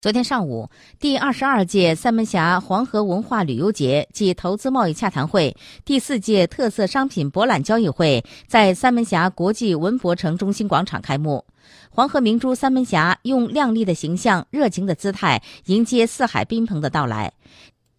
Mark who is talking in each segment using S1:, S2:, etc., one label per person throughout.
S1: 昨天上午，第二十二届三门峡黄河文化旅游节暨投资贸易洽谈会、第四届特色商品博览交易会在三门峡国际文博城中心广场开幕。黄河明珠三门峡用靓丽的形象、热情的姿态迎接四海宾朋的到来。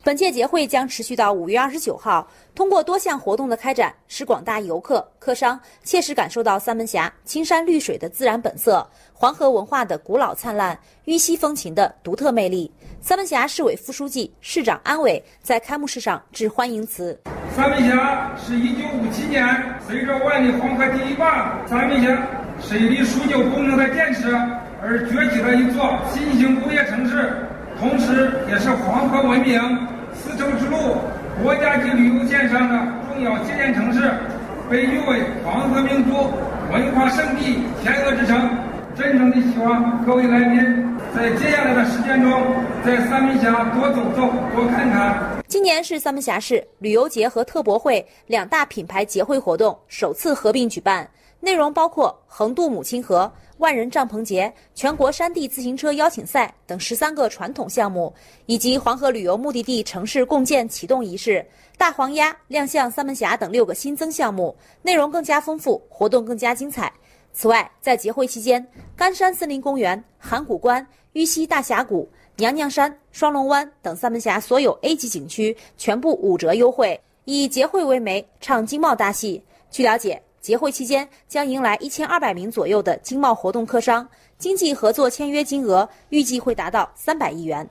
S2: 本届节会将持续到五月二十九号，通过多项活动的开展，使广大游客、客商切实感受到三门峡青山绿水的自然本色、黄河文化的古老灿烂、玉溪风情的独特魅力。三门峡市委副书记、市长安伟在开幕式上致欢迎词：
S3: 三门峡是一九五七年随着万里黄河第一坝三门峡水利枢纽工程的建设而崛起的一座新型工业城市。同时，也是黄河文明丝绸之路国家级旅游线上的重要节点城市，被誉为黄河明珠、文化圣地、天鹅之城。真诚的希望各位来宾在接下来的时间中，在三门峡多走走、多看看。
S2: 今年是三门峡市旅游节和特博会两大品牌节会活动首次合并举办。内容包括横渡母亲河、万人帐篷节、全国山地自行车邀请赛等十三个传统项目，以及黄河旅游目的地城市共建启动仪式、大黄鸭亮相三门峡等六个新增项目，内容更加丰富，活动更加精彩。此外，在节会期间，甘山森林公园、函谷关、玉溪大峡谷、娘娘山、双龙湾等三门峡所有 A 级景区全部五折优惠，以节会为媒，唱经贸大戏。据了解。节会期间将迎来一千二百名左右的经贸活动客商，经济合作签约金额预计会达到三百亿元。